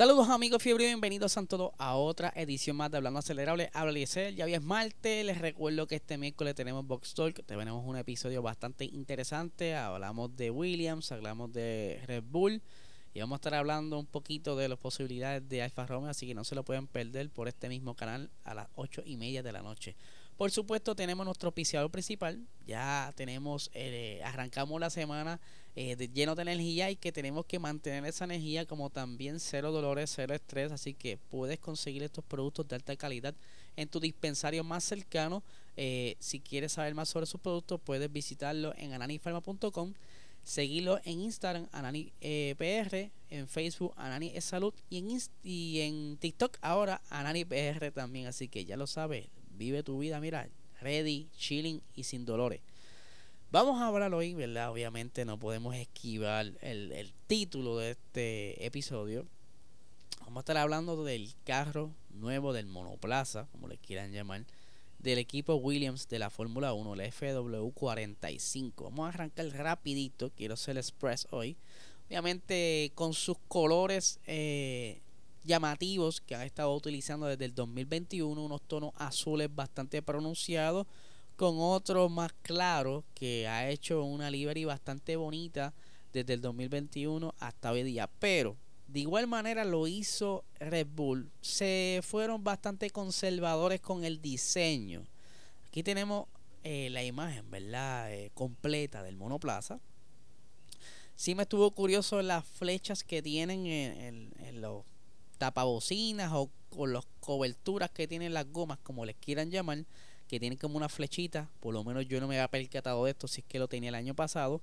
Saludos amigos fiebre, bienvenidos a a otra edición más de Hablando Acelerable. Habla Eliezer, ya hoy es martes, les recuerdo que este miércoles tenemos Box Talk, tenemos un episodio bastante interesante, hablamos de Williams, hablamos de Red Bull y vamos a estar hablando un poquito de las posibilidades de Alfa Romeo, así que no se lo pueden perder por este mismo canal a las 8 y media de la noche. Por supuesto, tenemos nuestro oficiador principal. Ya tenemos, eh, arrancamos la semana eh, lleno de energía y que tenemos que mantener esa energía como también cero dolores, cero estrés. Así que puedes conseguir estos productos de alta calidad en tu dispensario más cercano. Eh, si quieres saber más sobre sus productos, puedes visitarlo en ananifarma.com. Seguirlo en Instagram, AnaniPR, en Facebook, Anani Salud y en, y en TikTok ahora, AnaniPR también. Así que ya lo sabes, vive tu vida, mira, ready, chilling y sin dolores. Vamos a hablar hoy, ¿verdad? Obviamente no podemos esquivar el, título de este episodio. Vamos a estar hablando del carro nuevo del monoplaza, como le quieran llamar, del equipo Williams de la Fórmula 1, el FW45. Vamos a arrancar rapidito, quiero ser express hoy. Obviamente con sus colores eh, llamativos que han estado utilizando desde el 2021, unos tonos azules bastante pronunciados, con otros más claros que ha hecho una livery bastante bonita desde el 2021 hasta hoy día. Pero de igual manera lo hizo Red Bull. Se fueron bastante conservadores con el diseño. Aquí tenemos eh, la imagen, ¿verdad? Eh, completa del monoplaza. Sí me estuvo curioso las flechas que tienen en, en los tapabocinas o con las coberturas que tienen las gomas, como les quieran llamar, que tienen como una flechita. Por lo menos yo no me había percatado de esto, si es que lo tenía el año pasado.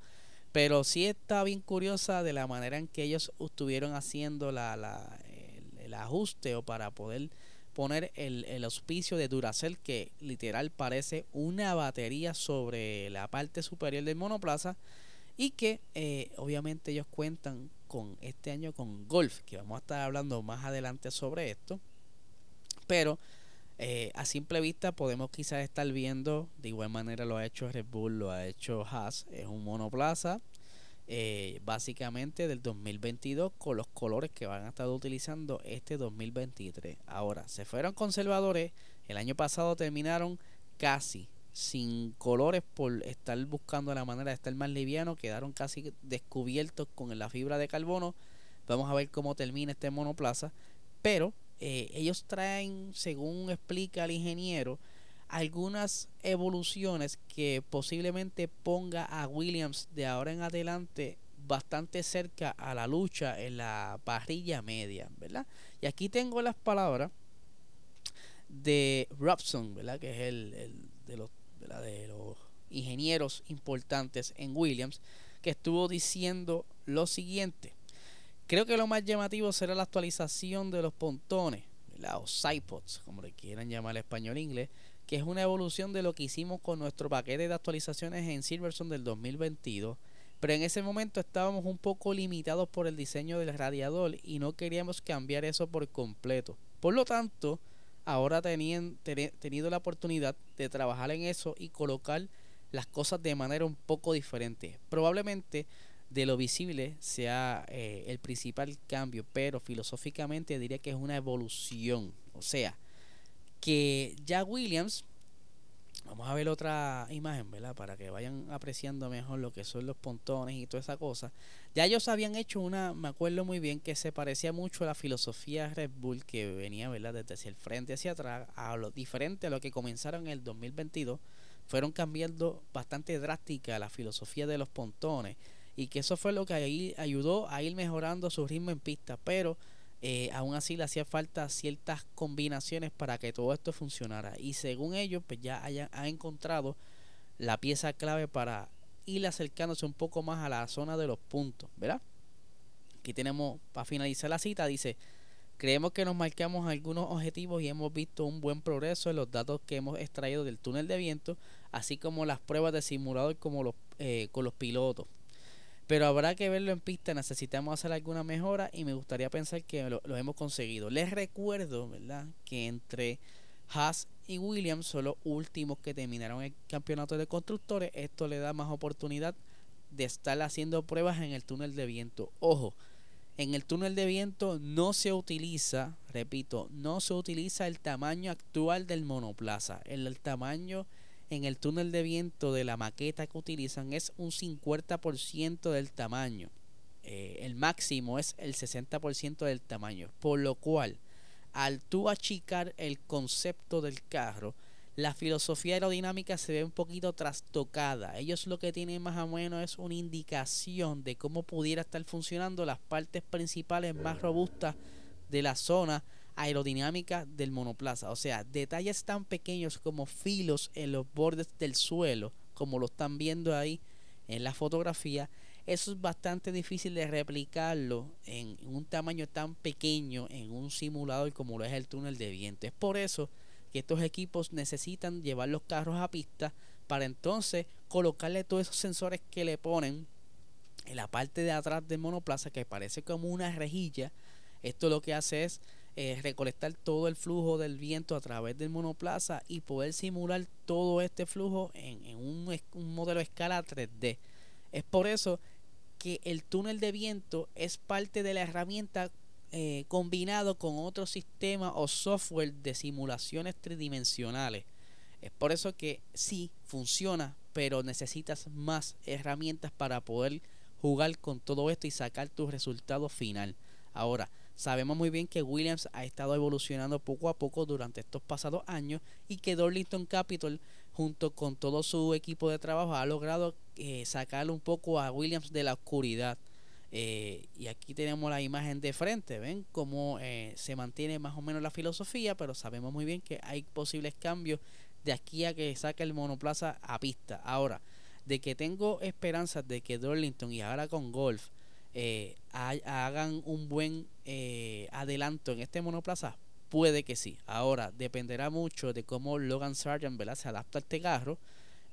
Pero sí está bien curiosa de la manera en que ellos estuvieron haciendo la, la el, ajuste o para poder poner el, el, auspicio de Duracell que literal parece una batería sobre la parte superior del monoplaza y que eh, obviamente ellos cuentan con este año con Golf, que vamos a estar hablando más adelante sobre esto. Pero eh, a simple vista podemos quizás estar viendo, de igual manera lo ha hecho Red Bull, lo ha hecho Haas, es un monoplaza eh, básicamente del 2022 con los colores que van a estar utilizando este 2023. Ahora, se fueron conservadores, el año pasado terminaron casi sin colores por estar buscando la manera de estar más liviano, quedaron casi descubiertos con la fibra de carbono. Vamos a ver cómo termina este monoplaza, pero eh, ellos traen, según explica el ingeniero, algunas evoluciones que posiblemente ponga a Williams de ahora en adelante bastante cerca a la lucha en la parrilla media, ¿verdad? Y aquí tengo las palabras de Robson, ¿verdad? Que es el, el de los de los ingenieros importantes en Williams, que estuvo diciendo lo siguiente. Creo que lo más llamativo será la actualización de los pontones, los iPods, como le quieran llamar español inglés, que es una evolución de lo que hicimos con nuestro paquete de actualizaciones en Silverstone del 2022. Pero en ese momento estábamos un poco limitados por el diseño del radiador y no queríamos cambiar eso por completo. Por lo tanto, ahora tenían tenido la oportunidad de trabajar en eso y colocar las cosas de manera un poco diferente. Probablemente de lo visible sea eh, el principal cambio, pero filosóficamente diría que es una evolución. O sea, que ya Williams Vamos a ver otra imagen, ¿verdad? Para que vayan apreciando mejor lo que son los pontones y toda esa cosa. Ya ellos habían hecho una, me acuerdo muy bien, que se parecía mucho a la filosofía Red Bull que venía, ¿verdad? Desde hacia el frente hacia atrás, a lo diferente a lo que comenzaron en el 2022. Fueron cambiando bastante drástica la filosofía de los pontones y que eso fue lo que ahí ayudó a ir mejorando su ritmo en pista, pero eh, aún así le hacía falta ciertas combinaciones para que todo esto funcionara. Y según ellos, pues ya hayan, ha encontrado la pieza clave para ir acercándose un poco más a la zona de los puntos, ¿verdad? Aquí tenemos, para finalizar la cita, dice, Creemos que nos marcamos algunos objetivos y hemos visto un buen progreso en los datos que hemos extraído del túnel de viento, así como las pruebas de simulador como los, eh, con los pilotos. Pero habrá que verlo en pista, necesitamos hacer alguna mejora y me gustaría pensar que lo, hemos conseguido. Les recuerdo, ¿verdad?, que entre Haas y Williams son los últimos que terminaron el campeonato de constructores. Esto le da más oportunidad de estar haciendo pruebas en el túnel de viento. Ojo, en el túnel de viento no se utiliza, repito, no se utiliza el tamaño actual del monoplaza. El, tamaño en el túnel de viento de la maqueta que utilizan es un 50% del tamaño. Eh, el máximo es el 60% del tamaño. Por lo cual, al tú achicar el concepto del carro, la filosofía aerodinámica se ve un poquito trastocada. Ellos lo que tienen más o menos es una indicación de cómo pudiera estar funcionando las partes principales más robustas de la zona aerodinámica del monoplaza. O sea, detalles tan pequeños como filos en los bordes del suelo, como lo están viendo ahí en la fotografía, eso es bastante difícil de replicarlo en un tamaño tan pequeño en un simulador como lo es el túnel de viento. Es por eso que estos equipos necesitan llevar los carros a pista para entonces colocarle todos esos sensores que le ponen en la parte de atrás del monoplaza que parece como una rejilla. Esto lo que hace es eh, recolectar todo el flujo del viento a través del monoplaza y poder simular todo este flujo en, un, modelo escala 3D. Es por eso que el túnel de viento es parte de la herramienta eh, combinado con otro sistema o software de simulaciones tridimensionales. Es por eso que sí funciona, pero necesitas más herramientas para poder jugar con todo esto y sacar tu resultado final. Ahora, sabemos muy bien que Williams ha estado evolucionando poco a poco durante estos pasados años y que Dorlington Capital, junto con todo su equipo de trabajo, ha logrado eh, sacar un poco a Williams de la oscuridad. Eh, y aquí tenemos la imagen de frente, ven cómo eh, se mantiene más o menos la filosofía, pero sabemos muy bien que hay posibles cambios de aquí a que saque el monoplaza a pista. Ahora, de que tengo esperanzas de que Darlington y ahora con Golf eh, hagan un buen adelanto en este monoplaza, puede que sí. Ahora, dependerá mucho de cómo Logan Sargent se adapta a este carro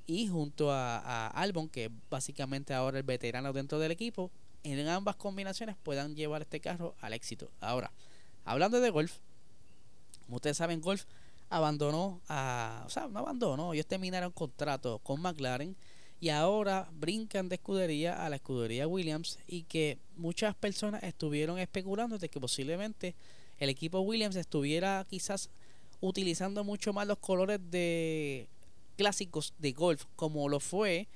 y junto a, a Albon, que básicamente ahora el veterano dentro del equipo, en ambas combinaciones puedan llevar este carro al éxito. Ahora, hablando de golf, ustedes saben, Golf abandonó a. O sea, no abandonó, ellos terminaron contrato con McLaren y ahora brincan de escudería a la escudería Williams y que muchas personas estuvieron especulando de que posiblemente el equipo Williams estuviera quizás utilizando mucho más los colores de clásicos de golf como lo fue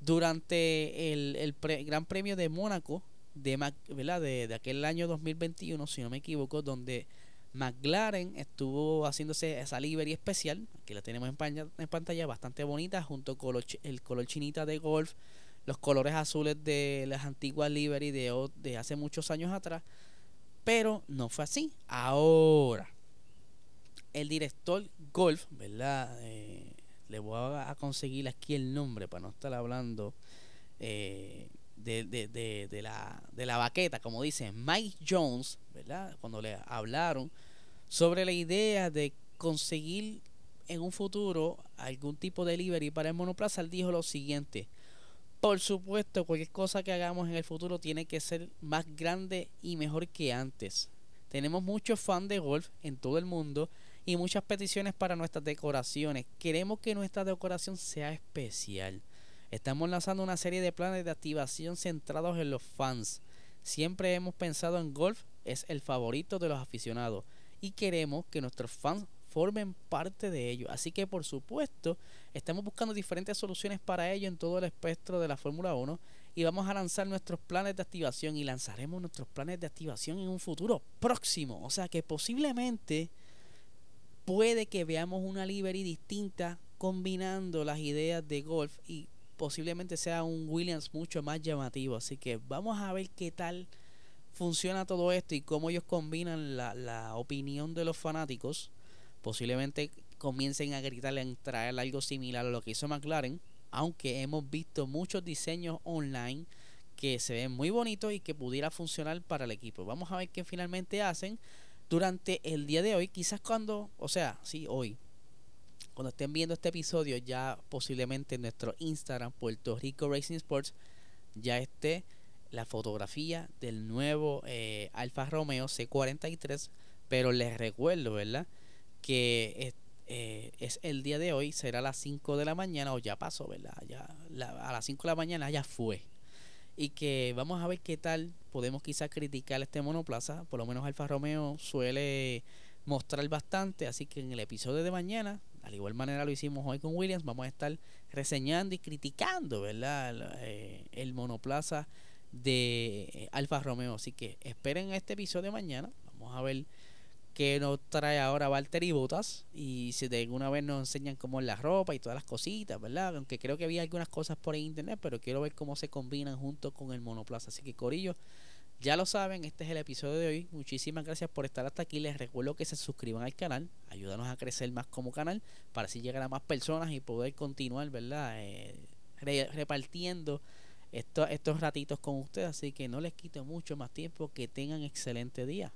durante el, Gran Premio de Mónaco de, de, de, aquel año 2021, si no me equivoco, donde McLaren estuvo haciéndose esa livery especial, aquí la tenemos en, en pantalla, bastante bonita, junto con el color chinita de golf, los colores azules de las antiguas livery de, de hace muchos años atrás, pero no fue así. Ahora, el director Golf, ¿verdad? Eh, le voy a, conseguir aquí el nombre para no estar hablando eh, de, de, de, la, de la baqueta, como dice Mike Jones, ¿verdad? Cuando le hablaron sobre la idea de conseguir en un futuro algún tipo de delivery para el monoplaza, dijo lo siguiente. Por supuesto, cualquier cosa que hagamos en el futuro tiene que ser más grande y mejor que antes. Tenemos muchos fans de golf en todo el mundo y muchas peticiones para nuestras decoraciones. Queremos que nuestra decoración sea especial. Estamos lanzando una serie de planes de activación centrados en los fans. Siempre hemos pensado en golf es el favorito de los aficionados y queremos que nuestros fans formen parte de ello. Así que por supuesto estamos buscando diferentes soluciones para ello en todo el espectro de la Fórmula 1 y vamos a lanzar nuestros planes de activación y lanzaremos nuestros planes de activación en un futuro próximo. O sea que posiblemente puede que veamos una livery distinta combinando las ideas de golf y posiblemente sea un Williams mucho más llamativo. Así que vamos a ver qué tal funciona todo esto y cómo ellos combinan la, la opinión de los fanáticos. Posiblemente comiencen a gritarle en traer algo similar a lo que hizo McLaren. Aunque hemos visto muchos diseños online que se ven muy bonitos y que pudiera funcionar para el equipo. Vamos a ver qué finalmente hacen. durante el día de hoy, quizás cuando, o sea, sí, hoy, cuando estén viendo este episodio, ya posiblemente en nuestro Instagram, Puerto Rico Racing Sports, ya esté la fotografía del nuevo eh, Alfa Romeo C43. Pero les recuerdo, ¿verdad? Que es, eh, es, el día de hoy, será a las 5 de la mañana, o ya pasó, ¿verdad? Ya a las 5 de la mañana ya fue y que vamos a ver qué tal podemos quizás criticar este monoplaza. Por lo menos Alfa Romeo suele mostrar bastante, así que en el episodio de mañana, al igual manera lo hicimos hoy con Williams, vamos a estar reseñando y criticando, ¿verdad? El, eh, el monoplaza de eh, Alfa Romeo. Así que esperen este episodio mañana. Vamos a ver que nos trae ahora Valtteri Botas y si de alguna vez nos enseñan cómo es la ropa y todas las cositas, ¿verdad? Aunque creo que había algunas cosas por internet, pero quiero ver cómo se combinan junto con el monoplaza. Así que Corillo, ya lo saben, este es el episodio de hoy. Muchísimas gracias por estar hasta aquí. Les recuerdo que se suscriban al canal, ayúdanos a crecer más como canal para así llegar a más personas y poder continuar, ¿verdad? Eh, repartiendo estos, ratitos con ustedes. Así que no les quito mucho más tiempo. Que tengan excelente día.